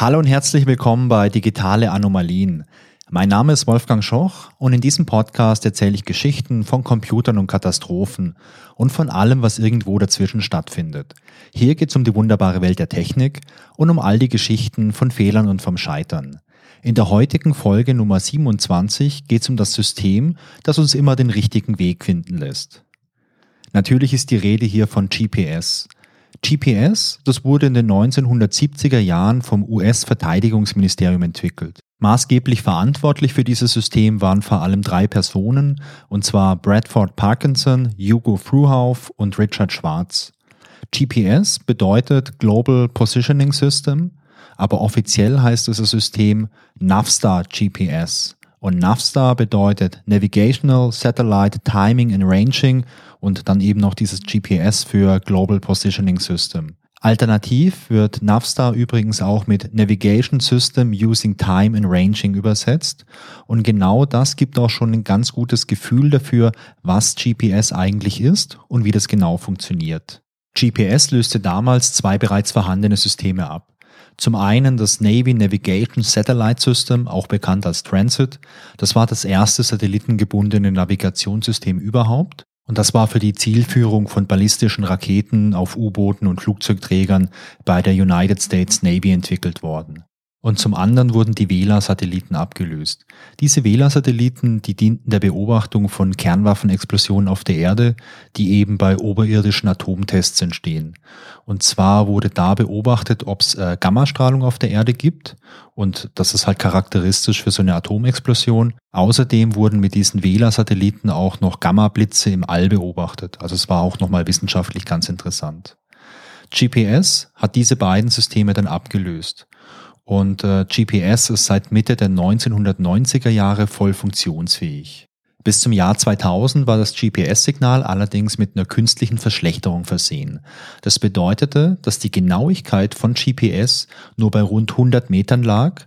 Hallo und herzlich willkommen bei Digitale Anomalien. Mein Name ist Wolfgang Schoch und in diesem Podcast erzähle ich Geschichten von Computern und Katastrophen und von allem, was irgendwo dazwischen stattfindet. Hier geht es um die wunderbare Welt der Technik und um all die Geschichten von Fehlern und vom Scheitern. In der heutigen Folge Nummer 27 geht es um das System, das uns immer den richtigen Weg finden lässt. Natürlich ist die Rede hier von GPS. GPS, das wurde in den 1970er Jahren vom US-Verteidigungsministerium entwickelt. Maßgeblich verantwortlich für dieses System waren vor allem drei Personen, und zwar Bradford Parkinson, Hugo Fruhauf und Richard Schwarz. GPS bedeutet Global Positioning System, aber offiziell heißt dieses System Navstar GPS. Und Navstar bedeutet Navigational Satellite Timing and Ranging und dann eben noch dieses GPS für Global Positioning System. Alternativ wird Navstar übrigens auch mit Navigation System Using Time and Ranging übersetzt. Und genau das gibt auch schon ein ganz gutes Gefühl dafür, was GPS eigentlich ist und wie das genau funktioniert. GPS löste damals zwei bereits vorhandene Systeme ab. Zum einen das Navy Navigation Satellite System, auch bekannt als Transit. Das war das erste satellitengebundene Navigationssystem überhaupt. Und das war für die Zielführung von ballistischen Raketen auf U-Booten und Flugzeugträgern bei der United States Navy entwickelt worden. Und zum anderen wurden die Vela-Satelliten abgelöst. Diese Vela-Satelliten, die dienten der Beobachtung von Kernwaffenexplosionen auf der Erde, die eben bei oberirdischen Atomtests entstehen. Und zwar wurde da beobachtet, ob es äh, Gammastrahlung auf der Erde gibt. Und das ist halt charakteristisch für so eine Atomexplosion. Außerdem wurden mit diesen Vela-Satelliten auch noch Gamma-Blitze im All beobachtet. Also es war auch nochmal wissenschaftlich ganz interessant. GPS hat diese beiden Systeme dann abgelöst. Und äh, GPS ist seit Mitte der 1990er Jahre voll funktionsfähig. Bis zum Jahr 2000 war das GPS-Signal allerdings mit einer künstlichen Verschlechterung versehen. Das bedeutete, dass die Genauigkeit von GPS nur bei rund 100 Metern lag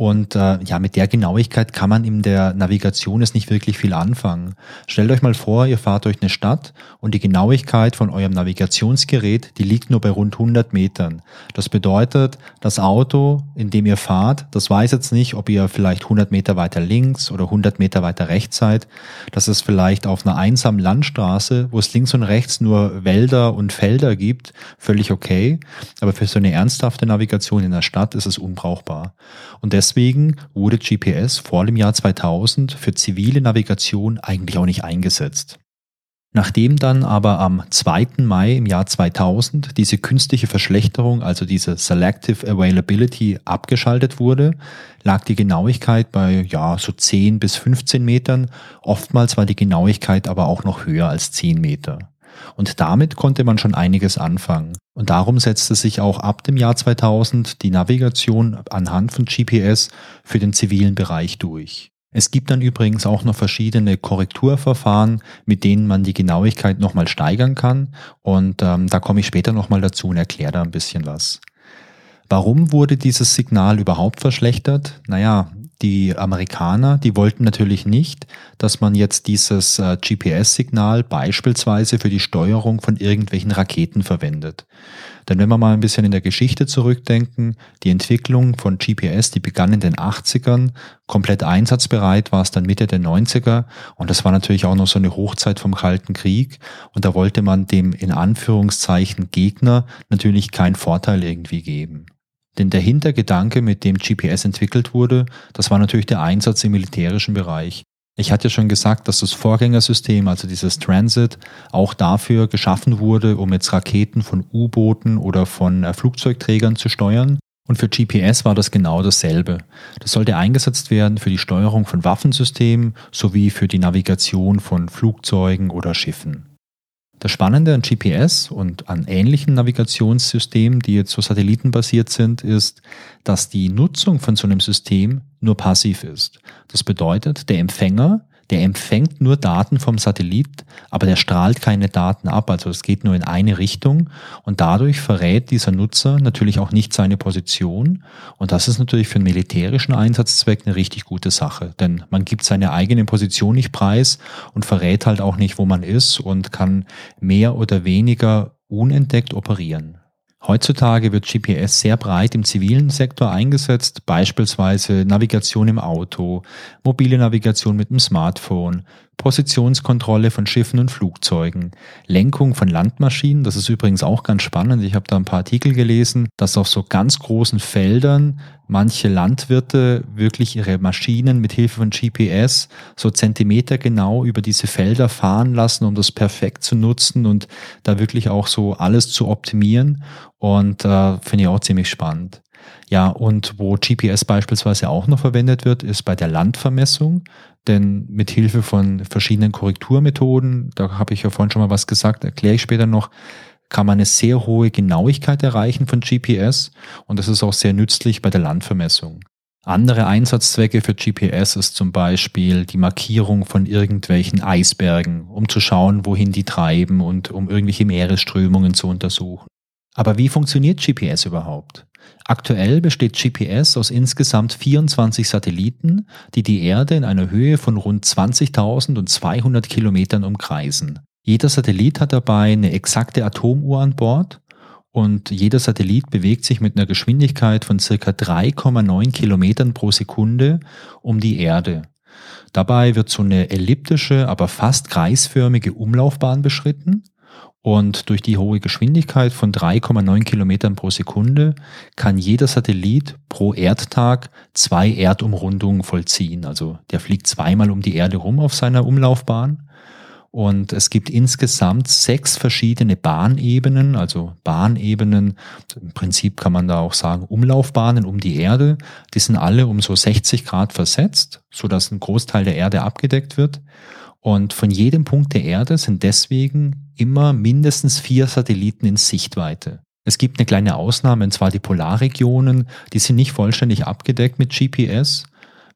und äh, ja, mit der Genauigkeit kann man in der Navigation jetzt nicht wirklich viel anfangen. Stellt euch mal vor, ihr fahrt durch eine Stadt und die Genauigkeit von eurem Navigationsgerät, die liegt nur bei rund 100 Metern. Das bedeutet, das Auto, in dem ihr fahrt, das weiß jetzt nicht, ob ihr vielleicht 100 Meter weiter links oder 100 Meter weiter rechts seid. Das ist vielleicht auf einer einsamen Landstraße, wo es links und rechts nur Wälder und Felder gibt, völlig okay. Aber für so eine ernsthafte Navigation in der Stadt ist es unbrauchbar. Und deswegen deswegen wurde GPS vor dem Jahr 2000 für zivile Navigation eigentlich auch nicht eingesetzt. Nachdem dann aber am 2. Mai im Jahr 2000 diese künstliche Verschlechterung, also diese Selective Availability abgeschaltet wurde, lag die Genauigkeit bei ja so 10 bis 15 Metern. Oftmals war die Genauigkeit aber auch noch höher als 10 Meter. Und damit konnte man schon einiges anfangen. Und darum setzte sich auch ab dem Jahr 2000 die Navigation anhand von GPS für den zivilen Bereich durch. Es gibt dann übrigens auch noch verschiedene Korrekturverfahren, mit denen man die Genauigkeit nochmal steigern kann. Und ähm, da komme ich später nochmal dazu und erkläre da ein bisschen was. Warum wurde dieses Signal überhaupt verschlechtert? Naja, die Amerikaner, die wollten natürlich nicht, dass man jetzt dieses äh, GPS-Signal beispielsweise für die Steuerung von irgendwelchen Raketen verwendet. Denn wenn wir mal ein bisschen in der Geschichte zurückdenken, die Entwicklung von GPS, die begann in den 80ern, komplett einsatzbereit war es dann Mitte der 90er und das war natürlich auch noch so eine Hochzeit vom Kalten Krieg und da wollte man dem in Anführungszeichen Gegner natürlich keinen Vorteil irgendwie geben. Denn der Hintergedanke, mit dem GPS entwickelt wurde, das war natürlich der Einsatz im militärischen Bereich. Ich hatte ja schon gesagt, dass das Vorgängersystem, also dieses Transit, auch dafür geschaffen wurde, um jetzt Raketen von U-Booten oder von äh, Flugzeugträgern zu steuern. Und für GPS war das genau dasselbe. Das sollte eingesetzt werden für die Steuerung von Waffensystemen sowie für die Navigation von Flugzeugen oder Schiffen. Das Spannende an GPS und an ähnlichen Navigationssystemen, die jetzt so satellitenbasiert sind, ist, dass die Nutzung von so einem System nur passiv ist. Das bedeutet, der Empfänger der empfängt nur Daten vom Satellit, aber der strahlt keine Daten ab. Also es geht nur in eine Richtung und dadurch verrät dieser Nutzer natürlich auch nicht seine Position. Und das ist natürlich für einen militärischen Einsatzzweck eine richtig gute Sache, denn man gibt seine eigene Position nicht preis und verrät halt auch nicht, wo man ist und kann mehr oder weniger unentdeckt operieren. Heutzutage wird GPS sehr breit im zivilen Sektor eingesetzt, beispielsweise Navigation im Auto, mobile Navigation mit dem Smartphone, Positionskontrolle von Schiffen und Flugzeugen, Lenkung von Landmaschinen, das ist übrigens auch ganz spannend, ich habe da ein paar Artikel gelesen, dass auf so ganz großen Feldern manche Landwirte wirklich ihre Maschinen mit Hilfe von GPS so Zentimeter genau über diese Felder fahren lassen, um das perfekt zu nutzen und da wirklich auch so alles zu optimieren. Und äh, finde ich auch ziemlich spannend. Ja, und wo GPS beispielsweise auch noch verwendet wird, ist bei der Landvermessung. Denn mit Hilfe von verschiedenen Korrekturmethoden, da habe ich ja vorhin schon mal was gesagt, erkläre ich später noch, kann man eine sehr hohe Genauigkeit erreichen von GPS und das ist auch sehr nützlich bei der Landvermessung. Andere Einsatzzwecke für GPS ist zum Beispiel die Markierung von irgendwelchen Eisbergen, um zu schauen, wohin die treiben und um irgendwelche Meeresströmungen zu untersuchen. Aber wie funktioniert GPS überhaupt? Aktuell besteht GPS aus insgesamt 24 Satelliten, die die Erde in einer Höhe von rund 20.200 Kilometern umkreisen. Jeder Satellit hat dabei eine exakte Atomuhr an Bord und jeder Satellit bewegt sich mit einer Geschwindigkeit von circa 3,9 Kilometern pro Sekunde um die Erde. Dabei wird so eine elliptische, aber fast kreisförmige Umlaufbahn beschritten und durch die hohe Geschwindigkeit von 3,9 Kilometern pro Sekunde kann jeder Satellit pro Erdtag zwei Erdumrundungen vollziehen. Also der fliegt zweimal um die Erde rum auf seiner Umlaufbahn. Und es gibt insgesamt sechs verschiedene Bahnebenen, also Bahnebenen, im Prinzip kann man da auch sagen Umlaufbahnen um die Erde. Die sind alle um so 60 Grad versetzt, so dass ein Großteil der Erde abgedeckt wird. Und von jedem Punkt der Erde sind deswegen immer mindestens vier Satelliten in Sichtweite. Es gibt eine kleine Ausnahme, und zwar die Polarregionen, die sind nicht vollständig abgedeckt mit GPS.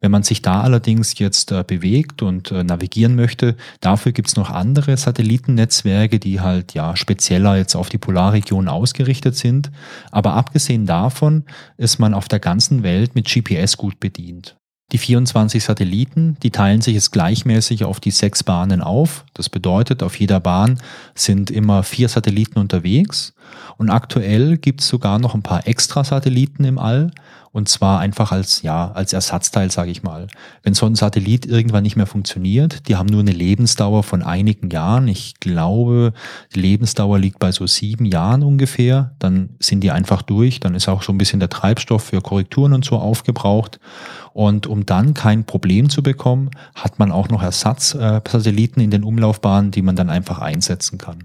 Wenn man sich da allerdings jetzt äh, bewegt und äh, navigieren möchte, dafür gibt es noch andere Satellitennetzwerke, die halt ja spezieller jetzt auf die Polarregion ausgerichtet sind. Aber abgesehen davon ist man auf der ganzen Welt mit GPS gut bedient. Die 24 Satelliten, die teilen sich jetzt gleichmäßig auf die sechs Bahnen auf. Das bedeutet, auf jeder Bahn sind immer vier Satelliten unterwegs. Und aktuell gibt es sogar noch ein paar extra Satelliten im All. Und zwar einfach als, ja, als Ersatzteil, sage ich mal. Wenn so ein Satellit irgendwann nicht mehr funktioniert, die haben nur eine Lebensdauer von einigen Jahren. Ich glaube, die Lebensdauer liegt bei so sieben Jahren ungefähr. Dann sind die einfach durch. Dann ist auch so ein bisschen der Treibstoff für Korrekturen und so aufgebraucht. Und um dann kein Problem zu bekommen, hat man auch noch Ersatzsatelliten in den Umlaufbahnen, die man dann einfach einsetzen kann.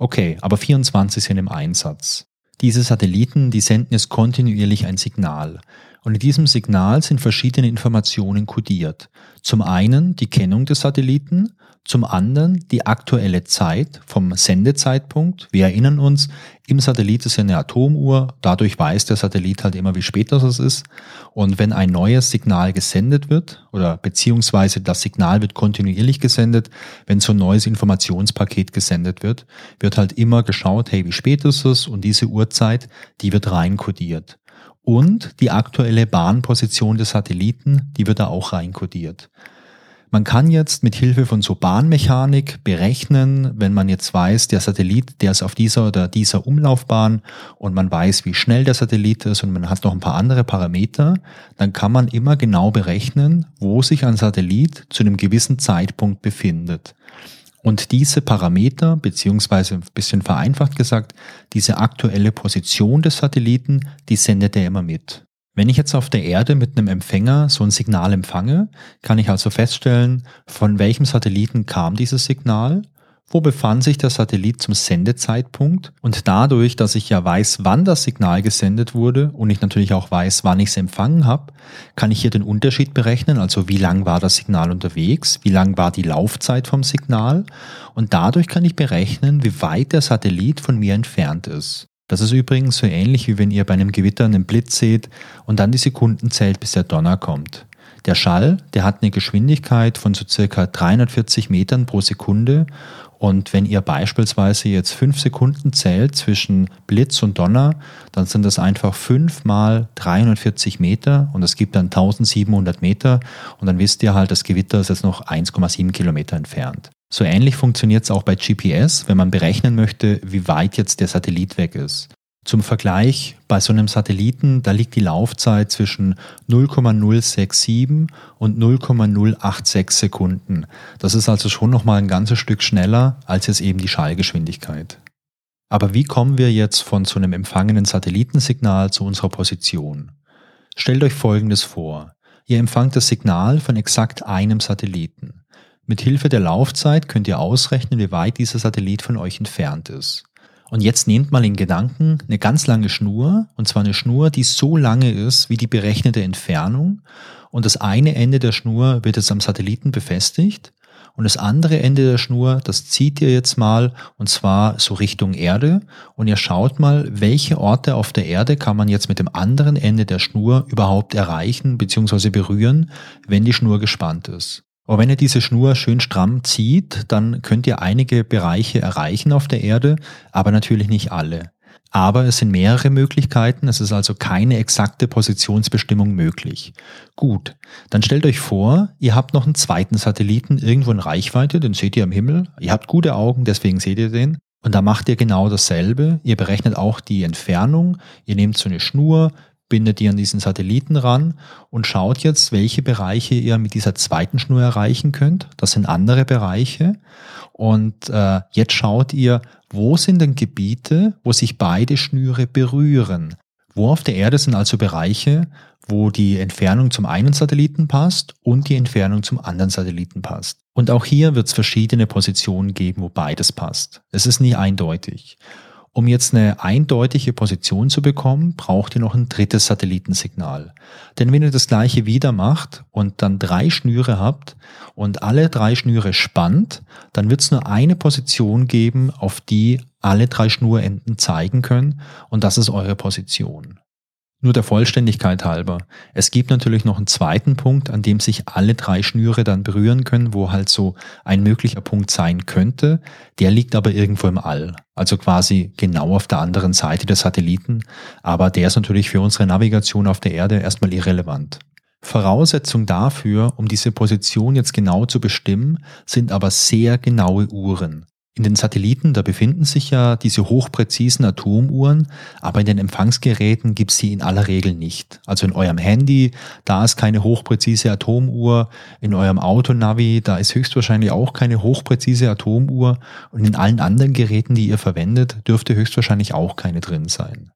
Okay, aber 24 sind im Einsatz. Diese Satelliten, die senden jetzt kontinuierlich ein Signal. Und in diesem Signal sind verschiedene Informationen kodiert. Zum einen die Kennung des Satelliten, zum anderen die aktuelle Zeit vom Sendezeitpunkt. Wir erinnern uns, im Satellit ist ja eine Atomuhr, dadurch weiß der Satellit halt immer, wie spät das ist. Und wenn ein neues Signal gesendet wird, oder beziehungsweise das Signal wird kontinuierlich gesendet, wenn so ein neues Informationspaket gesendet wird, wird halt immer geschaut, hey, wie spät ist es? Und diese Uhrzeit, die wird reinkodiert. Und die aktuelle Bahnposition des Satelliten, die wird da auch reinkodiert. Man kann jetzt mit Hilfe von so Bahnmechanik berechnen, wenn man jetzt weiß, der Satellit, der ist auf dieser oder dieser Umlaufbahn und man weiß, wie schnell der Satellit ist und man hat noch ein paar andere Parameter, dann kann man immer genau berechnen, wo sich ein Satellit zu einem gewissen Zeitpunkt befindet. Und diese Parameter, beziehungsweise ein bisschen vereinfacht gesagt, diese aktuelle Position des Satelliten, die sendet er immer mit. Wenn ich jetzt auf der Erde mit einem Empfänger so ein Signal empfange, kann ich also feststellen, von welchem Satelliten kam dieses Signal, wo befand sich der Satellit zum Sendezeitpunkt und dadurch, dass ich ja weiß, wann das Signal gesendet wurde und ich natürlich auch weiß, wann ich es empfangen habe, kann ich hier den Unterschied berechnen, also wie lang war das Signal unterwegs, wie lang war die Laufzeit vom Signal und dadurch kann ich berechnen, wie weit der Satellit von mir entfernt ist. Das ist übrigens so ähnlich wie wenn ihr bei einem Gewitter einen Blitz seht und dann die Sekunden zählt, bis der Donner kommt. Der Schall, der hat eine Geschwindigkeit von so circa 340 Metern pro Sekunde und wenn ihr beispielsweise jetzt fünf Sekunden zählt zwischen Blitz und Donner, dann sind das einfach fünf mal 340 Meter und es gibt dann 1700 Meter und dann wisst ihr halt, das Gewitter ist jetzt noch 1,7 Kilometer entfernt. So ähnlich funktioniert es auch bei GPS, wenn man berechnen möchte, wie weit jetzt der Satellit weg ist. Zum Vergleich, bei so einem Satelliten, da liegt die Laufzeit zwischen 0,067 und 0,086 Sekunden. Das ist also schon nochmal ein ganzes Stück schneller als jetzt eben die Schallgeschwindigkeit. Aber wie kommen wir jetzt von so einem empfangenen Satellitensignal zu unserer Position? Stellt euch Folgendes vor. Ihr empfangt das Signal von exakt einem Satelliten. Mit Hilfe der Laufzeit könnt ihr ausrechnen, wie weit dieser Satellit von euch entfernt ist. Und jetzt nehmt mal in Gedanken eine ganz lange Schnur, und zwar eine Schnur, die so lange ist wie die berechnete Entfernung. Und das eine Ende der Schnur wird jetzt am Satelliten befestigt. Und das andere Ende der Schnur, das zieht ihr jetzt mal, und zwar so Richtung Erde. Und ihr schaut mal, welche Orte auf der Erde kann man jetzt mit dem anderen Ende der Schnur überhaupt erreichen bzw. berühren, wenn die Schnur gespannt ist. Aber wenn ihr diese Schnur schön stramm zieht, dann könnt ihr einige Bereiche erreichen auf der Erde, aber natürlich nicht alle. Aber es sind mehrere Möglichkeiten, es ist also keine exakte Positionsbestimmung möglich. Gut, dann stellt euch vor, ihr habt noch einen zweiten Satelliten irgendwo in Reichweite, den seht ihr am Himmel, ihr habt gute Augen, deswegen seht ihr den. Und da macht ihr genau dasselbe. Ihr berechnet auch die Entfernung. Ihr nehmt so eine Schnur, bindet die an diesen Satelliten ran und schaut jetzt, welche Bereiche ihr mit dieser zweiten Schnur erreichen könnt. Das sind andere Bereiche. Und äh, jetzt schaut ihr, wo sind denn Gebiete, wo sich beide Schnüre berühren. Wo auf der Erde sind also Bereiche, wo die Entfernung zum einen Satelliten passt und die Entfernung zum anderen Satelliten passt. Und auch hier wird es verschiedene Positionen geben, wo beides passt. Es ist nie eindeutig. Um jetzt eine eindeutige Position zu bekommen, braucht ihr noch ein drittes Satellitensignal. Denn wenn ihr das gleiche wieder macht und dann drei Schnüre habt und alle drei Schnüre spannt, dann wird es nur eine Position geben, auf die alle drei Schnurenden zeigen können und das ist eure Position. Nur der Vollständigkeit halber. Es gibt natürlich noch einen zweiten Punkt, an dem sich alle drei Schnüre dann berühren können, wo halt so ein möglicher Punkt sein könnte. Der liegt aber irgendwo im All. Also quasi genau auf der anderen Seite des Satelliten. Aber der ist natürlich für unsere Navigation auf der Erde erstmal irrelevant. Voraussetzung dafür, um diese Position jetzt genau zu bestimmen, sind aber sehr genaue Uhren. In den Satelliten, da befinden sich ja diese hochpräzisen Atomuhren, aber in den Empfangsgeräten gibt es sie in aller Regel nicht. Also in eurem Handy, da ist keine hochpräzise Atomuhr, in eurem Autonavi, da ist höchstwahrscheinlich auch keine hochpräzise Atomuhr und in allen anderen Geräten, die ihr verwendet, dürfte höchstwahrscheinlich auch keine drin sein.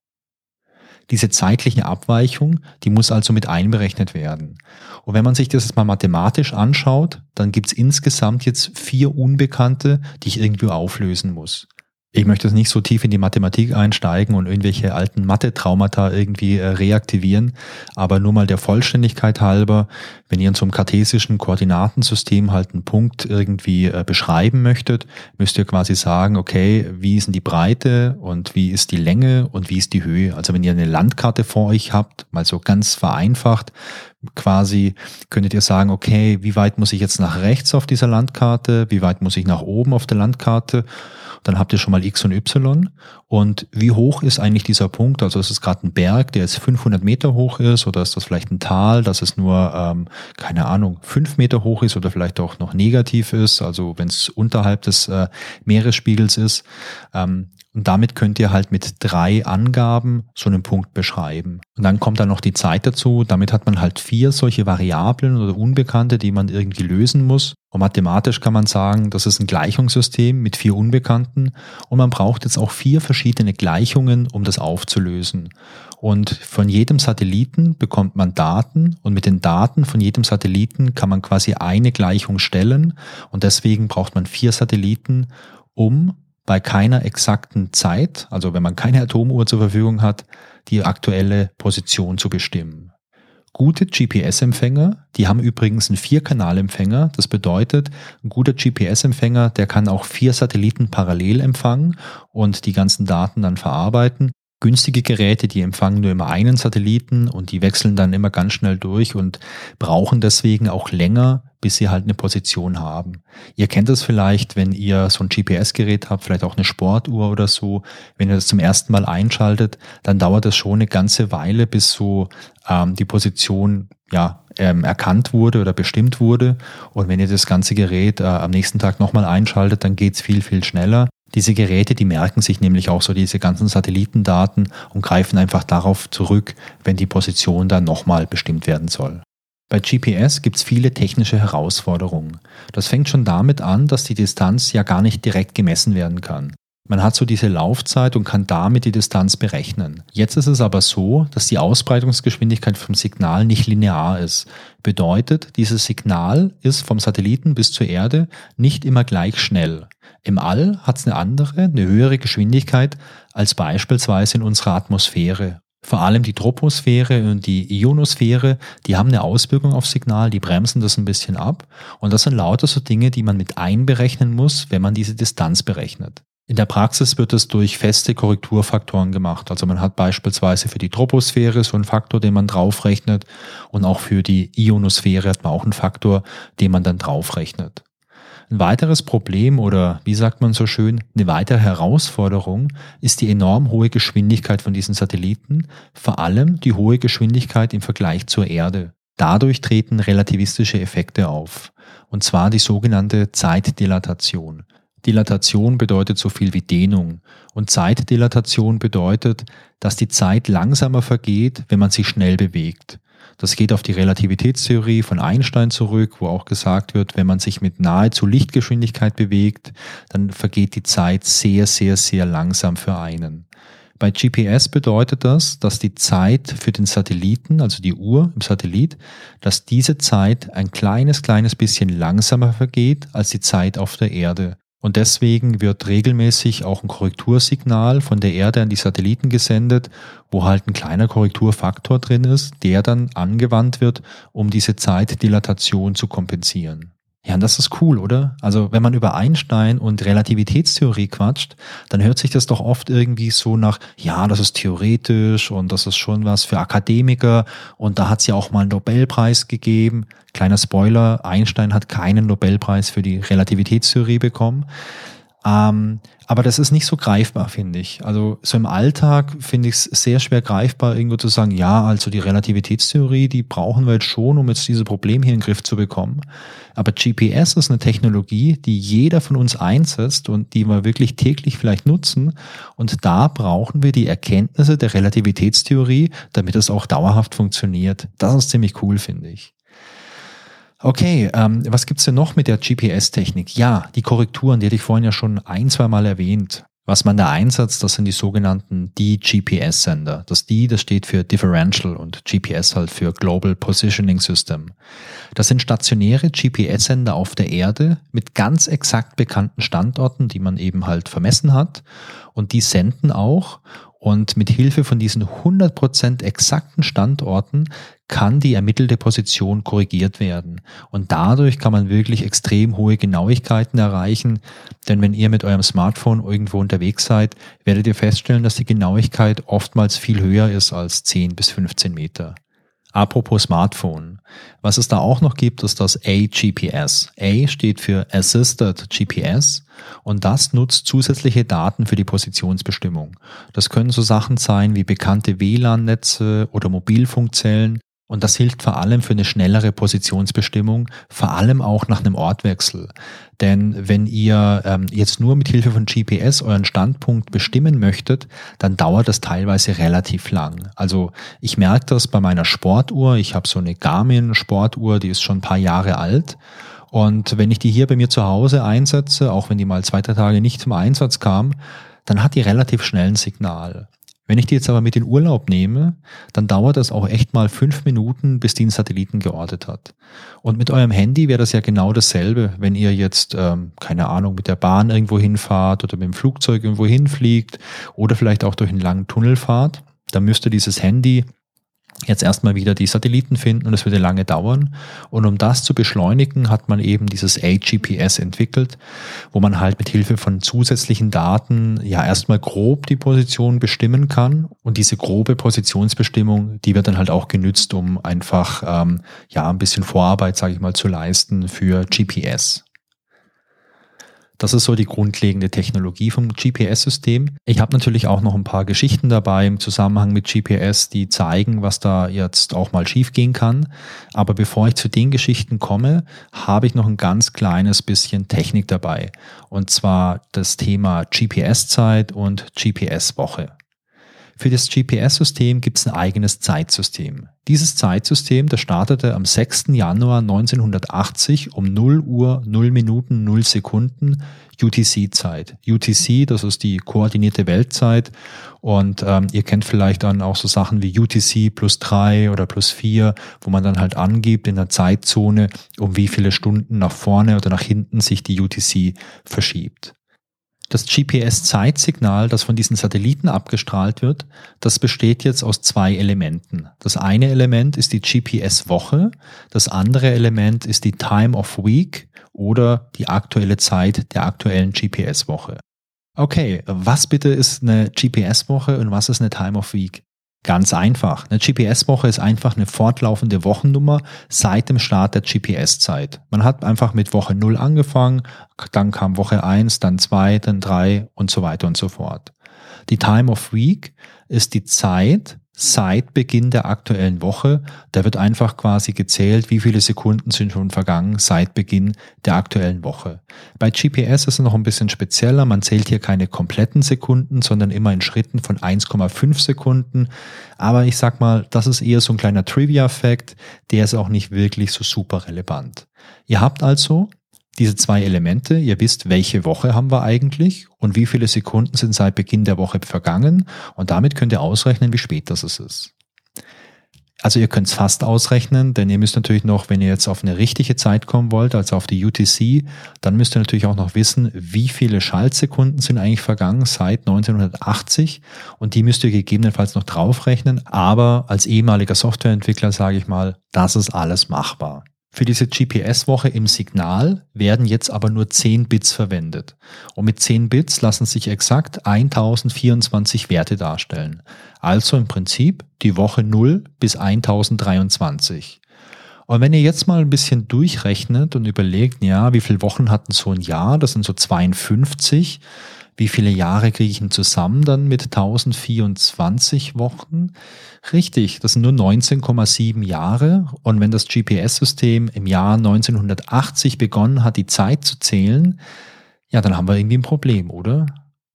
Diese zeitliche Abweichung, die muss also mit einberechnet werden. Und wenn man sich das mal mathematisch anschaut, dann gibt es insgesamt jetzt vier Unbekannte, die ich irgendwie auflösen muss. Ich möchte jetzt nicht so tief in die Mathematik einsteigen und irgendwelche alten Mathe-Traumata irgendwie äh, reaktivieren, aber nur mal der Vollständigkeit halber, wenn ihr in so einem kartesischen Koordinatensystem halt einen Punkt irgendwie äh, beschreiben möchtet, müsst ihr quasi sagen, okay, wie ist denn die Breite und wie ist die Länge und wie ist die Höhe? Also wenn ihr eine Landkarte vor euch habt, mal so ganz vereinfacht, quasi könntet ihr sagen, okay, wie weit muss ich jetzt nach rechts auf dieser Landkarte, wie weit muss ich nach oben auf der Landkarte dann habt ihr schon mal X und Y. Und wie hoch ist eigentlich dieser Punkt? Also ist es gerade ein Berg, der jetzt 500 Meter hoch ist oder ist das vielleicht ein Tal, das es nur, ähm, keine Ahnung, fünf Meter hoch ist oder vielleicht auch noch negativ ist, also wenn es unterhalb des äh, Meeresspiegels ist. Ähm, und damit könnt ihr halt mit drei Angaben so einen Punkt beschreiben. Und dann kommt dann noch die Zeit dazu. Damit hat man halt vier solche Variablen oder Unbekannte, die man irgendwie lösen muss. Und mathematisch kann man sagen, das ist ein Gleichungssystem mit vier Unbekannten. Und man braucht jetzt auch vier verschiedene Gleichungen, um das aufzulösen. Und von jedem Satelliten bekommt man Daten und mit den Daten von jedem Satelliten kann man quasi eine Gleichung stellen. Und deswegen braucht man vier Satelliten, um bei keiner exakten Zeit, also wenn man keine Atomuhr zur Verfügung hat, die aktuelle Position zu bestimmen. Gute GPS-Empfänger, die haben übrigens einen Vierkanalempfänger. Das bedeutet, ein guter GPS-Empfänger, der kann auch vier Satelliten parallel empfangen und die ganzen Daten dann verarbeiten. Günstige Geräte, die empfangen nur immer einen Satelliten und die wechseln dann immer ganz schnell durch und brauchen deswegen auch länger, bis sie halt eine Position haben. Ihr kennt das vielleicht, wenn ihr so ein GPS-Gerät habt, vielleicht auch eine Sportuhr oder so. Wenn ihr das zum ersten Mal einschaltet, dann dauert das schon eine ganze Weile, bis so ähm, die Position ja ähm, erkannt wurde oder bestimmt wurde. Und wenn ihr das ganze Gerät äh, am nächsten Tag nochmal einschaltet, dann geht's viel, viel schneller. Diese Geräte, die merken sich nämlich auch so diese ganzen Satellitendaten und greifen einfach darauf zurück, wenn die Position dann nochmal bestimmt werden soll. Bei GPS gibt es viele technische Herausforderungen. Das fängt schon damit an, dass die Distanz ja gar nicht direkt gemessen werden kann. Man hat so diese Laufzeit und kann damit die Distanz berechnen. Jetzt ist es aber so, dass die Ausbreitungsgeschwindigkeit vom Signal nicht linear ist. Bedeutet, dieses Signal ist vom Satelliten bis zur Erde nicht immer gleich schnell. Im All hat es eine andere, eine höhere Geschwindigkeit als beispielsweise in unserer Atmosphäre. Vor allem die Troposphäre und die Ionosphäre, die haben eine Auswirkung aufs Signal, die bremsen das ein bisschen ab. Und das sind lauter so Dinge, die man mit einberechnen muss, wenn man diese Distanz berechnet. In der Praxis wird es durch feste Korrekturfaktoren gemacht. Also man hat beispielsweise für die Troposphäre so einen Faktor, den man draufrechnet und auch für die Ionosphäre hat man auch einen Faktor, den man dann draufrechnet. Ein weiteres Problem oder wie sagt man so schön, eine weitere Herausforderung ist die enorm hohe Geschwindigkeit von diesen Satelliten, vor allem die hohe Geschwindigkeit im Vergleich zur Erde. Dadurch treten relativistische Effekte auf, und zwar die sogenannte Zeitdilatation. Dilatation bedeutet so viel wie Dehnung und Zeitdilatation bedeutet, dass die Zeit langsamer vergeht, wenn man sich schnell bewegt. Das geht auf die Relativitätstheorie von Einstein zurück, wo auch gesagt wird, wenn man sich mit nahezu Lichtgeschwindigkeit bewegt, dann vergeht die Zeit sehr, sehr, sehr langsam für einen. Bei GPS bedeutet das, dass die Zeit für den Satelliten, also die Uhr im Satellit, dass diese Zeit ein kleines, kleines bisschen langsamer vergeht als die Zeit auf der Erde. Und deswegen wird regelmäßig auch ein Korrektursignal von der Erde an die Satelliten gesendet, wo halt ein kleiner Korrekturfaktor drin ist, der dann angewandt wird, um diese Zeitdilatation zu kompensieren. Ja, und das ist cool, oder? Also wenn man über Einstein und Relativitätstheorie quatscht, dann hört sich das doch oft irgendwie so nach, ja, das ist theoretisch und das ist schon was für Akademiker und da hat es ja auch mal einen Nobelpreis gegeben. Kleiner Spoiler, Einstein hat keinen Nobelpreis für die Relativitätstheorie bekommen. Ähm, aber das ist nicht so greifbar, finde ich. Also so im Alltag finde ich es sehr schwer greifbar, irgendwo zu sagen, ja, also die Relativitätstheorie, die brauchen wir jetzt schon, um jetzt dieses Problem hier in den Griff zu bekommen. Aber GPS ist eine Technologie, die jeder von uns einsetzt und die wir wirklich täglich vielleicht nutzen. Und da brauchen wir die Erkenntnisse der Relativitätstheorie, damit es auch dauerhaft funktioniert. Das ist ziemlich cool, finde ich. Okay, ähm, was gibt's denn noch mit der GPS-Technik? Ja, die Korrekturen, die hatte ich vorhin ja schon ein, zwei Mal erwähnt. Was man da einsetzt, das sind die sogenannten D-GPS-Sender. Das D, das steht für Differential und GPS halt für Global Positioning System. Das sind stationäre GPS-Sender auf der Erde mit ganz exakt bekannten Standorten, die man eben halt vermessen hat. Und die senden auch und mit Hilfe von diesen 100% exakten Standorten kann die ermittelte Position korrigiert werden. Und dadurch kann man wirklich extrem hohe Genauigkeiten erreichen. Denn wenn ihr mit eurem Smartphone irgendwo unterwegs seid, werdet ihr feststellen, dass die Genauigkeit oftmals viel höher ist als 10 bis 15 Meter. Apropos Smartphone. Was es da auch noch gibt, ist das AGPS. A steht für Assisted GPS und das nutzt zusätzliche Daten für die Positionsbestimmung. Das können so Sachen sein wie bekannte WLAN-Netze oder Mobilfunkzellen und das hilft vor allem für eine schnellere Positionsbestimmung, vor allem auch nach einem Ortwechsel. Denn wenn ihr ähm, jetzt nur mit Hilfe von GPS euren Standpunkt bestimmen möchtet, dann dauert das teilweise relativ lang. Also ich merke das bei meiner Sportuhr. Ich habe so eine Garmin Sportuhr, die ist schon ein paar Jahre alt. Und wenn ich die hier bei mir zu Hause einsetze, auch wenn die mal zwei, drei Tage nicht zum Einsatz kam, dann hat die relativ schnell ein Signal. Wenn ich die jetzt aber mit in Urlaub nehme, dann dauert das auch echt mal fünf Minuten, bis die einen Satelliten geortet hat. Und mit eurem Handy wäre das ja genau dasselbe, wenn ihr jetzt, ähm, keine Ahnung, mit der Bahn irgendwo hinfahrt oder mit dem Flugzeug irgendwo hinfliegt oder vielleicht auch durch einen langen Tunnel fahrt. Dann müsste dieses Handy jetzt erstmal wieder die Satelliten finden und es würde lange dauern. Und um das zu beschleunigen, hat man eben dieses AGPS entwickelt, wo man halt mit Hilfe von zusätzlichen Daten ja erstmal grob die Position bestimmen kann. Und diese grobe Positionsbestimmung, die wird dann halt auch genützt, um einfach ähm, ja ein bisschen Vorarbeit, sage ich mal, zu leisten für GPS. Das ist so die grundlegende Technologie vom GPS-System. Ich habe natürlich auch noch ein paar Geschichten dabei im Zusammenhang mit GPS, die zeigen, was da jetzt auch mal schiefgehen kann. Aber bevor ich zu den Geschichten komme, habe ich noch ein ganz kleines bisschen Technik dabei. Und zwar das Thema GPS-Zeit und GPS-Woche. Für das GPS-System gibt es ein eigenes Zeitsystem. Dieses Zeitsystem, das startete am 6. Januar 1980 um 0 Uhr 0 Minuten 0 Sekunden UTC-Zeit. UTC, das ist die koordinierte Weltzeit. Und ähm, ihr kennt vielleicht dann auch so Sachen wie UTC plus 3 oder plus 4, wo man dann halt angibt in der Zeitzone, um wie viele Stunden nach vorne oder nach hinten sich die UTC verschiebt. Das GPS-Zeitsignal, das von diesen Satelliten abgestrahlt wird, das besteht jetzt aus zwei Elementen. Das eine Element ist die GPS-Woche, das andere Element ist die Time of Week oder die aktuelle Zeit der aktuellen GPS-Woche. Okay, was bitte ist eine GPS-Woche und was ist eine Time of Week? Ganz einfach. Eine GPS-Woche ist einfach eine fortlaufende Wochennummer seit dem Start der GPS-Zeit. Man hat einfach mit Woche 0 angefangen, dann kam Woche 1, dann 2, dann 3 und so weiter und so fort. Die Time of Week ist die Zeit, seit Beginn der aktuellen Woche. Da wird einfach quasi gezählt, wie viele Sekunden sind schon vergangen seit Beginn der aktuellen Woche. Bei GPS ist es noch ein bisschen spezieller. Man zählt hier keine kompletten Sekunden, sondern immer in Schritten von 1,5 Sekunden. Aber ich sag mal, das ist eher so ein kleiner Trivia-Fact. Der ist auch nicht wirklich so super relevant. Ihr habt also diese zwei Elemente. Ihr wisst, welche Woche haben wir eigentlich und wie viele Sekunden sind seit Beginn der Woche vergangen und damit könnt ihr ausrechnen, wie spät das ist. Also ihr könnt es fast ausrechnen, denn ihr müsst natürlich noch, wenn ihr jetzt auf eine richtige Zeit kommen wollt, also auf die UTC, dann müsst ihr natürlich auch noch wissen, wie viele Schaltsekunden sind eigentlich vergangen seit 1980 und die müsst ihr gegebenenfalls noch draufrechnen. Aber als ehemaliger Softwareentwickler sage ich mal, das ist alles machbar. Für diese GPS-Woche im Signal werden jetzt aber nur 10 Bits verwendet. Und mit 10 Bits lassen sich exakt 1024 Werte darstellen. Also im Prinzip die Woche 0 bis 1023. Und wenn ihr jetzt mal ein bisschen durchrechnet und überlegt, ja, wie viele Wochen hatten so ein Jahr? Das sind so 52 wie viele Jahre kriege ich denn zusammen dann mit 1024 Wochen? Richtig, das sind nur 19,7 Jahre. Und wenn das GPS-System im Jahr 1980 begonnen hat, die Zeit zu zählen, ja, dann haben wir irgendwie ein Problem, oder?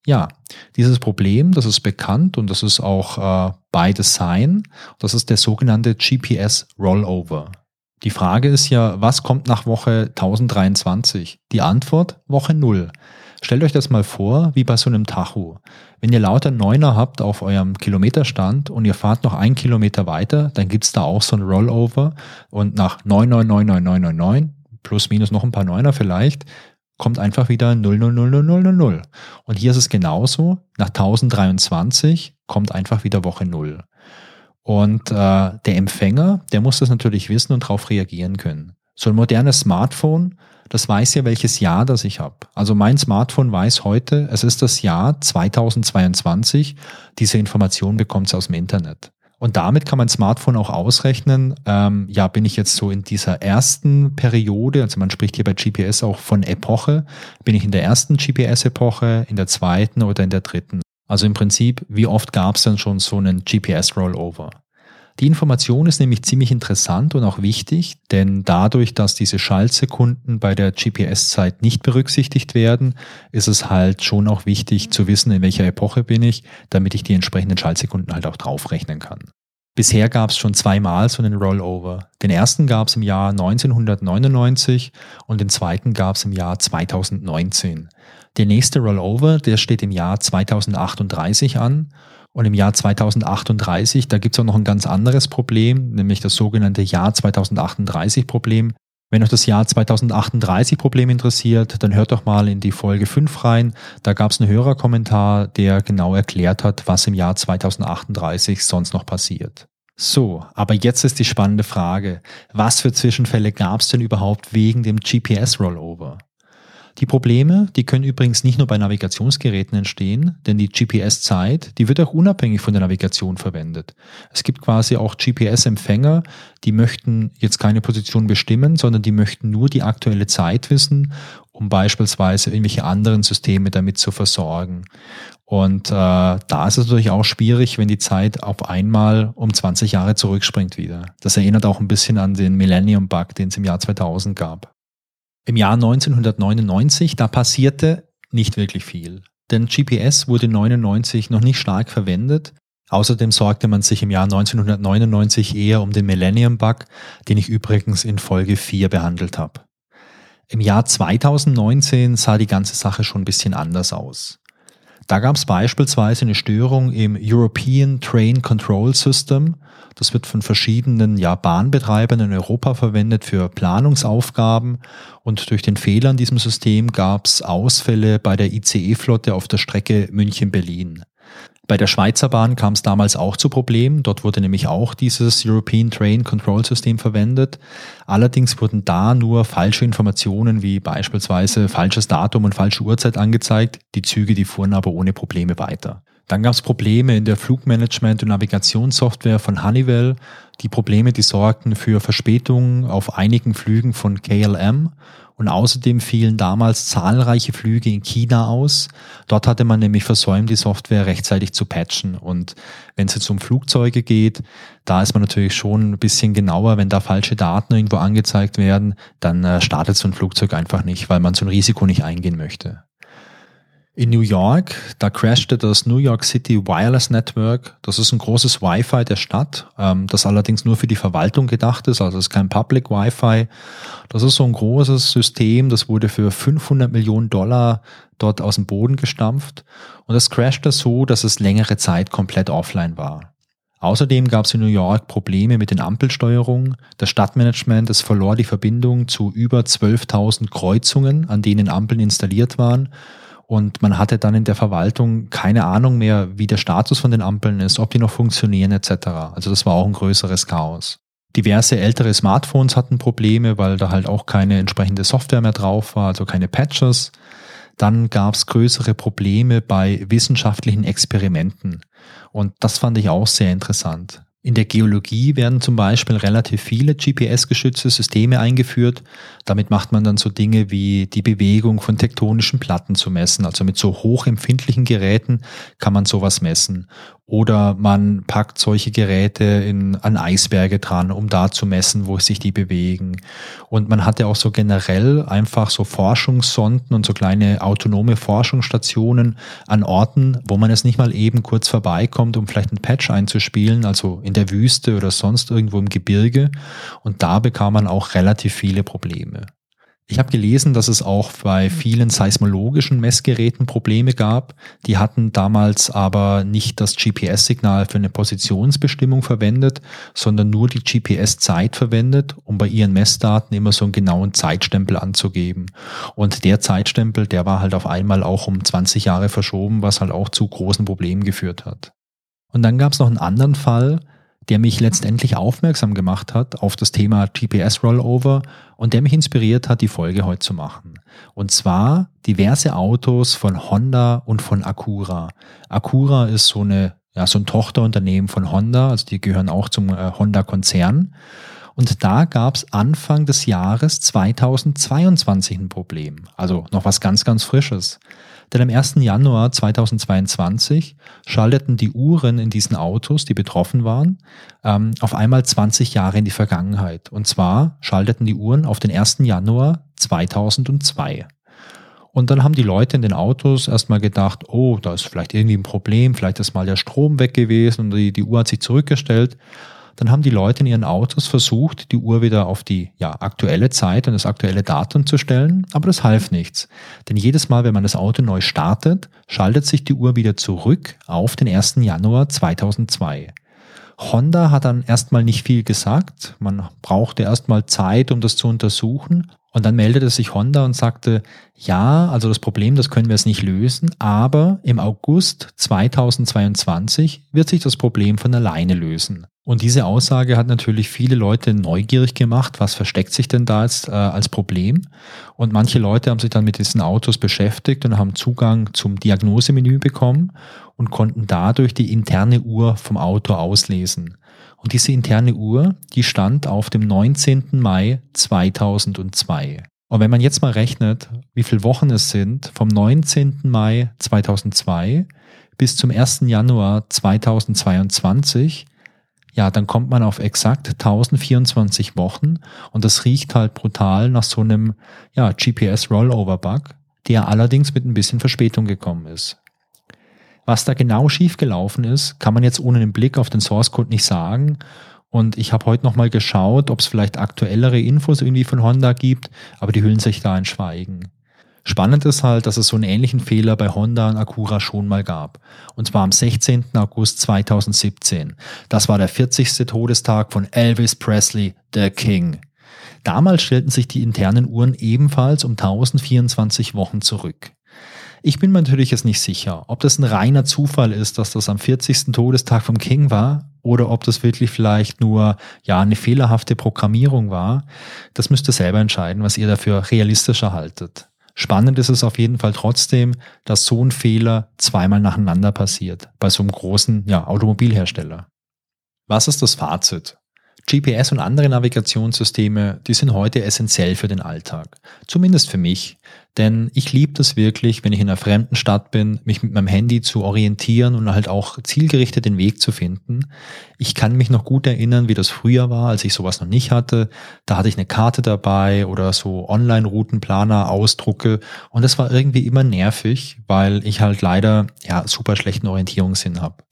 Ja, dieses Problem, das ist bekannt und das ist auch äh, by Design. Das ist der sogenannte GPS Rollover. Die Frage ist ja, was kommt nach Woche 1023? Die Antwort, Woche 0. Stellt euch das mal vor, wie bei so einem Tacho. Wenn ihr lauter Neuner habt auf eurem Kilometerstand und ihr fahrt noch einen Kilometer weiter, dann gibt's da auch so ein Rollover und nach 9999999 plus minus noch ein paar Neuner vielleicht, kommt einfach wieder 0000000. Und hier ist es genauso. Nach 1023 kommt einfach wieder Woche 0. Und äh, der Empfänger, der muss das natürlich wissen und darauf reagieren können. So ein modernes Smartphone das weiß ja, welches Jahr das ich habe. Also mein Smartphone weiß heute, es ist das Jahr 2022. Diese Information bekommt es aus dem Internet. Und damit kann mein Smartphone auch ausrechnen, ähm, ja, bin ich jetzt so in dieser ersten Periode, also man spricht hier bei GPS auch von Epoche, bin ich in der ersten GPS-Epoche, in der zweiten oder in der dritten. Also im Prinzip, wie oft gab es denn schon so einen GPS-Rollover? Die Information ist nämlich ziemlich interessant und auch wichtig, denn dadurch, dass diese Schaltsekunden bei der GPS-Zeit nicht berücksichtigt werden, ist es halt schon auch wichtig zu wissen, in welcher Epoche bin ich, damit ich die entsprechenden Schaltsekunden halt auch draufrechnen kann. Bisher gab es schon zweimal so einen Rollover. Den ersten gab es im Jahr 1999 und den zweiten gab es im Jahr 2019. Der nächste Rollover, der steht im Jahr 2038 an und im Jahr 2038, da gibt es auch noch ein ganz anderes Problem, nämlich das sogenannte Jahr 2038 Problem. Wenn euch das Jahr 2038 Problem interessiert, dann hört doch mal in die Folge 5 rein. Da gab es einen Hörerkommentar, der genau erklärt hat, was im Jahr 2038 sonst noch passiert. So, aber jetzt ist die spannende Frage. Was für Zwischenfälle gab es denn überhaupt wegen dem GPS-Rollover? Die Probleme, die können übrigens nicht nur bei Navigationsgeräten entstehen, denn die GPS-Zeit, die wird auch unabhängig von der Navigation verwendet. Es gibt quasi auch GPS-Empfänger, die möchten jetzt keine Position bestimmen, sondern die möchten nur die aktuelle Zeit wissen um beispielsweise irgendwelche anderen Systeme damit zu versorgen. Und äh, da ist es natürlich auch schwierig, wenn die Zeit auf einmal um 20 Jahre zurückspringt wieder. Das erinnert auch ein bisschen an den Millennium Bug, den es im Jahr 2000 gab. Im Jahr 1999, da passierte nicht wirklich viel. Denn GPS wurde 99 noch nicht stark verwendet. Außerdem sorgte man sich im Jahr 1999 eher um den Millennium Bug, den ich übrigens in Folge 4 behandelt habe. Im Jahr 2019 sah die ganze Sache schon ein bisschen anders aus. Da gab es beispielsweise eine Störung im European Train Control System. Das wird von verschiedenen ja, Bahnbetreibern in Europa verwendet für Planungsaufgaben. Und durch den Fehler in diesem System gab es Ausfälle bei der ICE-Flotte auf der Strecke München-Berlin. Bei der Schweizer Bahn kam es damals auch zu Problemen. Dort wurde nämlich auch dieses European Train Control System verwendet. Allerdings wurden da nur falsche Informationen wie beispielsweise falsches Datum und falsche Uhrzeit angezeigt. Die Züge, die fuhren aber ohne Probleme weiter. Dann gab es Probleme in der Flugmanagement- und Navigationssoftware von Honeywell. Die Probleme, die sorgten für Verspätungen auf einigen Flügen von KLM und außerdem fielen damals zahlreiche Flüge in China aus. Dort hatte man nämlich versäumt, die Software rechtzeitig zu patchen. Und wenn es jetzt um Flugzeuge geht, da ist man natürlich schon ein bisschen genauer. Wenn da falsche Daten irgendwo angezeigt werden, dann äh, startet so ein Flugzeug einfach nicht, weil man so ein Risiko nicht eingehen möchte. In New York, da crashte das New York City Wireless Network. Das ist ein großes Wi-Fi der Stadt, ähm, das allerdings nur für die Verwaltung gedacht ist, also es ist kein Public Wi-Fi. Das ist so ein großes System, das wurde für 500 Millionen Dollar dort aus dem Boden gestampft und das crashte so, dass es längere Zeit komplett offline war. Außerdem gab es in New York Probleme mit den Ampelsteuerungen. Das Stadtmanagement, es verlor die Verbindung zu über 12.000 Kreuzungen, an denen Ampeln installiert waren und man hatte dann in der Verwaltung keine Ahnung mehr, wie der Status von den Ampeln ist, ob die noch funktionieren etc. Also das war auch ein größeres Chaos. Diverse ältere Smartphones hatten Probleme, weil da halt auch keine entsprechende Software mehr drauf war, also keine Patches. Dann gab es größere Probleme bei wissenschaftlichen Experimenten. Und das fand ich auch sehr interessant. In der Geologie werden zum Beispiel relativ viele GPS-geschützte Systeme eingeführt. Damit macht man dann so Dinge wie die Bewegung von tektonischen Platten zu messen. Also mit so hochempfindlichen Geräten kann man sowas messen. Oder man packt solche Geräte in, an Eisberge dran, um da zu messen, wo sich die bewegen. Und man hatte auch so generell einfach so Forschungssonden und so kleine autonome Forschungsstationen an Orten, wo man es nicht mal eben kurz vorbeikommt, um vielleicht ein Patch einzuspielen, also in der Wüste oder sonst irgendwo im Gebirge. Und da bekam man auch relativ viele Probleme. Ich habe gelesen, dass es auch bei vielen seismologischen Messgeräten Probleme gab. Die hatten damals aber nicht das GPS-Signal für eine Positionsbestimmung verwendet, sondern nur die GPS-Zeit verwendet, um bei ihren Messdaten immer so einen genauen Zeitstempel anzugeben. Und der Zeitstempel, der war halt auf einmal auch um 20 Jahre verschoben, was halt auch zu großen Problemen geführt hat. Und dann gab es noch einen anderen Fall, der mich letztendlich aufmerksam gemacht hat auf das Thema GPS-Rollover und der mich inspiriert hat, die Folge heute zu machen. Und zwar diverse Autos von Honda und von Acura. Acura ist so eine ja, so ein Tochterunternehmen von Honda, also die gehören auch zum äh, Honda-Konzern. Und da gab es Anfang des Jahres 2022 ein Problem. Also noch was ganz, ganz Frisches. Denn am 1. Januar 2022 schalteten die Uhren in diesen Autos, die betroffen waren, ähm, auf einmal 20 Jahre in die Vergangenheit. Und zwar schalteten die Uhren auf den 1. Januar 2002. Und dann haben die Leute in den Autos erstmal gedacht, oh, da ist vielleicht irgendwie ein Problem, vielleicht ist mal der Strom weg gewesen und die, die Uhr hat sich zurückgestellt dann haben die Leute in ihren Autos versucht, die Uhr wieder auf die ja, aktuelle Zeit und das aktuelle Datum zu stellen, aber das half nichts. Denn jedes Mal, wenn man das Auto neu startet, schaltet sich die Uhr wieder zurück auf den 1. Januar 2002. Honda hat dann erstmal nicht viel gesagt. Man brauchte erstmal Zeit, um das zu untersuchen. Und dann meldete sich Honda und sagte, ja, also das Problem, das können wir jetzt nicht lösen, aber im August 2022 wird sich das Problem von alleine lösen. Und diese Aussage hat natürlich viele Leute neugierig gemacht. Was versteckt sich denn da jetzt äh, als Problem? Und manche Leute haben sich dann mit diesen Autos beschäftigt und haben Zugang zum Diagnosemenü bekommen und konnten dadurch die interne Uhr vom Auto auslesen. Und diese interne Uhr, die stand auf dem 19. Mai 2002. Und wenn man jetzt mal rechnet, wie viele Wochen es sind, vom 19. Mai 2002 bis zum 1. Januar 2022, ja, dann kommt man auf exakt 1024 Wochen und das riecht halt brutal nach so einem ja, GPS-Rollover-Bug, der allerdings mit ein bisschen Verspätung gekommen ist. Was da genau schiefgelaufen ist, kann man jetzt ohne den Blick auf den Source Code nicht sagen. Und ich habe heute nochmal geschaut, ob es vielleicht aktuellere Infos irgendwie von Honda gibt, aber die hüllen sich da in Schweigen. Spannend ist halt, dass es so einen ähnlichen Fehler bei Honda und Acura schon mal gab. Und zwar am 16. August 2017. Das war der 40. Todestag von Elvis Presley, the King. Damals stellten sich die internen Uhren ebenfalls um 1024 Wochen zurück. Ich bin mir natürlich jetzt nicht sicher, ob das ein reiner Zufall ist, dass das am 40. Todestag vom King war oder ob das wirklich vielleicht nur ja eine fehlerhafte Programmierung war. Das müsst ihr selber entscheiden, was ihr dafür realistischer haltet. Spannend ist es auf jeden Fall trotzdem, dass so ein Fehler zweimal nacheinander passiert bei so einem großen ja, Automobilhersteller. Was ist das Fazit? GPS und andere Navigationssysteme, die sind heute essentiell für den Alltag. Zumindest für mich. Denn ich liebe das wirklich, wenn ich in einer fremden Stadt bin, mich mit meinem Handy zu orientieren und halt auch zielgerichtet den Weg zu finden. Ich kann mich noch gut erinnern, wie das früher war, als ich sowas noch nicht hatte. Da hatte ich eine Karte dabei oder so Online-Routenplaner, Ausdrucke und das war irgendwie immer nervig, weil ich halt leider ja super schlechten Orientierungssinn habe.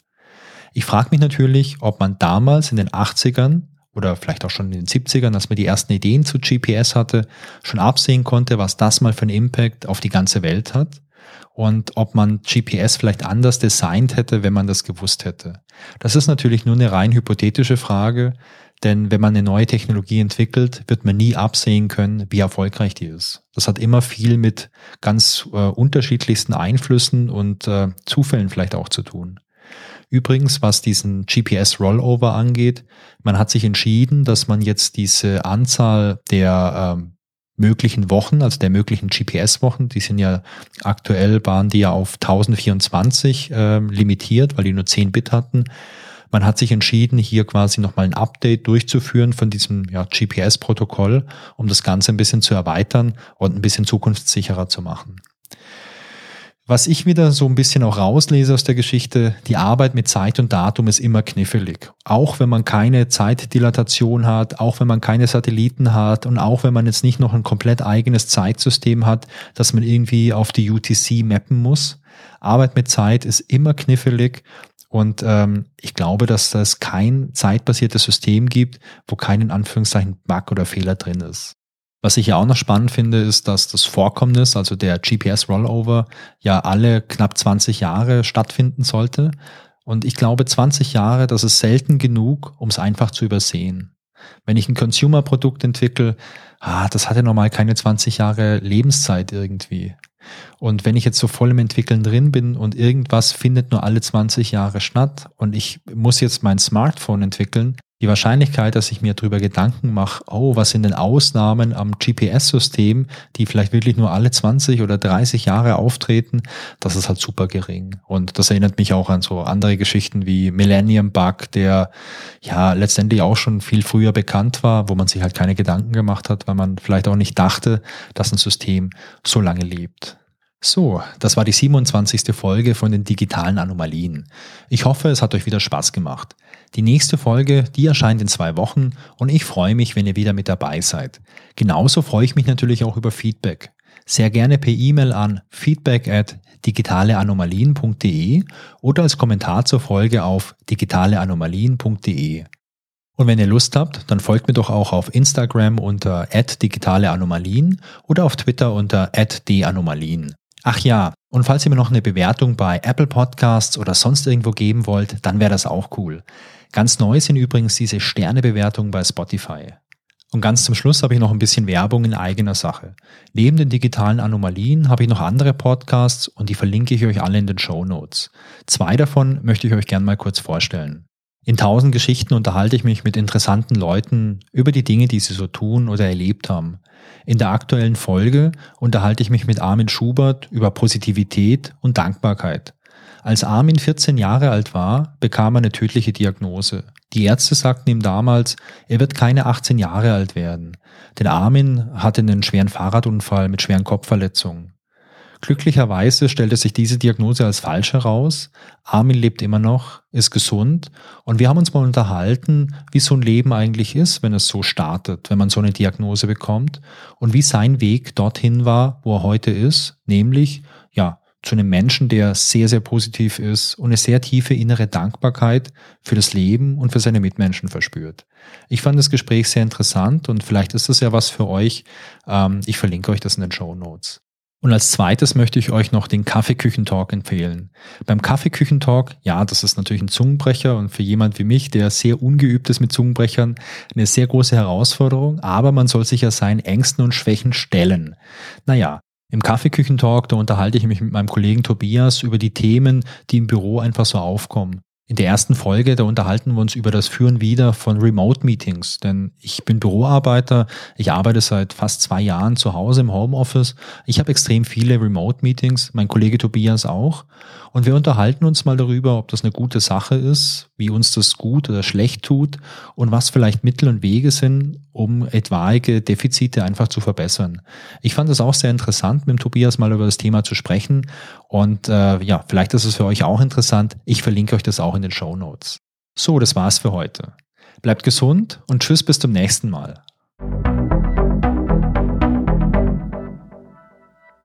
Ich frage mich natürlich, ob man damals in den 80ern oder vielleicht auch schon in den 70ern, als man die ersten Ideen zu GPS hatte, schon absehen konnte, was das mal für einen Impact auf die ganze Welt hat und ob man GPS vielleicht anders designt hätte, wenn man das gewusst hätte. Das ist natürlich nur eine rein hypothetische Frage, denn wenn man eine neue Technologie entwickelt, wird man nie absehen können, wie erfolgreich die ist. Das hat immer viel mit ganz äh, unterschiedlichsten Einflüssen und äh, Zufällen vielleicht auch zu tun. Übrigens, was diesen GPS-Rollover angeht, man hat sich entschieden, dass man jetzt diese Anzahl der ähm, möglichen Wochen, also der möglichen GPS-Wochen, die sind ja aktuell waren die ja auf 1024 äh, limitiert, weil die nur 10 Bit hatten. Man hat sich entschieden, hier quasi nochmal ein Update durchzuführen von diesem ja, GPS-Protokoll, um das Ganze ein bisschen zu erweitern und ein bisschen zukunftssicherer zu machen. Was ich wieder so ein bisschen auch rauslese aus der Geschichte, die Arbeit mit Zeit und Datum ist immer knifflig. Auch wenn man keine Zeitdilatation hat, auch wenn man keine Satelliten hat und auch wenn man jetzt nicht noch ein komplett eigenes Zeitsystem hat, das man irgendwie auf die UTC mappen muss. Arbeit mit Zeit ist immer knifflig und ähm, ich glaube, dass es kein zeitbasiertes System gibt, wo kein in Anführungszeichen Bug oder Fehler drin ist. Was ich ja auch noch spannend finde, ist, dass das Vorkommnis, also der GPS-Rollover, ja alle knapp 20 Jahre stattfinden sollte. Und ich glaube, 20 Jahre, das ist selten genug, um es einfach zu übersehen. Wenn ich ein Consumer-Produkt entwickle, ah, das hat ja normal keine 20 Jahre Lebenszeit irgendwie. Und wenn ich jetzt so voll im Entwickeln drin bin und irgendwas findet nur alle 20 Jahre statt und ich muss jetzt mein Smartphone entwickeln, die Wahrscheinlichkeit, dass ich mir darüber Gedanken mache, oh, was sind denn Ausnahmen am GPS-System, die vielleicht wirklich nur alle 20 oder 30 Jahre auftreten, das ist halt super gering. Und das erinnert mich auch an so andere Geschichten wie Millennium Bug, der ja letztendlich auch schon viel früher bekannt war, wo man sich halt keine Gedanken gemacht hat, weil man vielleicht auch nicht dachte, dass ein System so lange lebt. So, das war die 27. Folge von den digitalen Anomalien. Ich hoffe, es hat euch wieder Spaß gemacht. Die nächste Folge, die erscheint in zwei Wochen und ich freue mich, wenn ihr wieder mit dabei seid. Genauso freue ich mich natürlich auch über Feedback. Sehr gerne per E-Mail an feedback at digitaleanomalien.de oder als Kommentar zur Folge auf digitaleanomalien.de. Und wenn ihr Lust habt, dann folgt mir doch auch auf Instagram unter digitaleanomalien oder auf Twitter unter @danomalien. Ach ja, und falls ihr mir noch eine Bewertung bei Apple Podcasts oder sonst irgendwo geben wollt, dann wäre das auch cool. Ganz neu sind übrigens diese Sternebewertungen bei Spotify. Und ganz zum Schluss habe ich noch ein bisschen Werbung in eigener Sache. Neben den digitalen Anomalien habe ich noch andere Podcasts und die verlinke ich euch alle in den Show Notes. Zwei davon möchte ich euch gerne mal kurz vorstellen. In tausend Geschichten unterhalte ich mich mit interessanten Leuten über die Dinge, die sie so tun oder erlebt haben. In der aktuellen Folge unterhalte ich mich mit Armin Schubert über Positivität und Dankbarkeit. Als Armin 14 Jahre alt war, bekam er eine tödliche Diagnose. Die Ärzte sagten ihm damals, er wird keine 18 Jahre alt werden. Denn Armin hatte einen schweren Fahrradunfall mit schweren Kopfverletzungen. Glücklicherweise stellte sich diese Diagnose als falsch heraus. Armin lebt immer noch, ist gesund und wir haben uns mal unterhalten, wie so ein Leben eigentlich ist, wenn es so startet, wenn man so eine Diagnose bekommt und wie sein Weg dorthin war, wo er heute ist, nämlich ja, zu einem Menschen, der sehr, sehr positiv ist und eine sehr tiefe innere Dankbarkeit für das Leben und für seine Mitmenschen verspürt. Ich fand das Gespräch sehr interessant und vielleicht ist das ja was für euch. Ähm, ich verlinke euch das in den Show Notes. Und als zweites möchte ich euch noch den Kaffeeküchentalk empfehlen. Beim Kaffeeküchentalk, ja, das ist natürlich ein Zungenbrecher und für jemand wie mich, der sehr ungeübt ist mit Zungenbrechern, eine sehr große Herausforderung, aber man soll sich ja seinen Ängsten und Schwächen stellen. Naja, im Kaffeeküchentalk, da unterhalte ich mich mit meinem Kollegen Tobias über die Themen, die im Büro einfach so aufkommen. In der ersten Folge, da unterhalten wir uns über das Führen wieder von Remote-Meetings. Denn ich bin Büroarbeiter, ich arbeite seit fast zwei Jahren zu Hause im Homeoffice. Ich habe extrem viele Remote-Meetings, mein Kollege Tobias auch. Und wir unterhalten uns mal darüber, ob das eine gute Sache ist, wie uns das gut oder schlecht tut und was vielleicht Mittel und Wege sind, um etwaige Defizite einfach zu verbessern. Ich fand es auch sehr interessant, mit Tobias mal über das Thema zu sprechen. Und äh, ja, vielleicht ist es für euch auch interessant. Ich verlinke euch das auch in den Show Notes. So, das war's für heute. Bleibt gesund und tschüss bis zum nächsten Mal.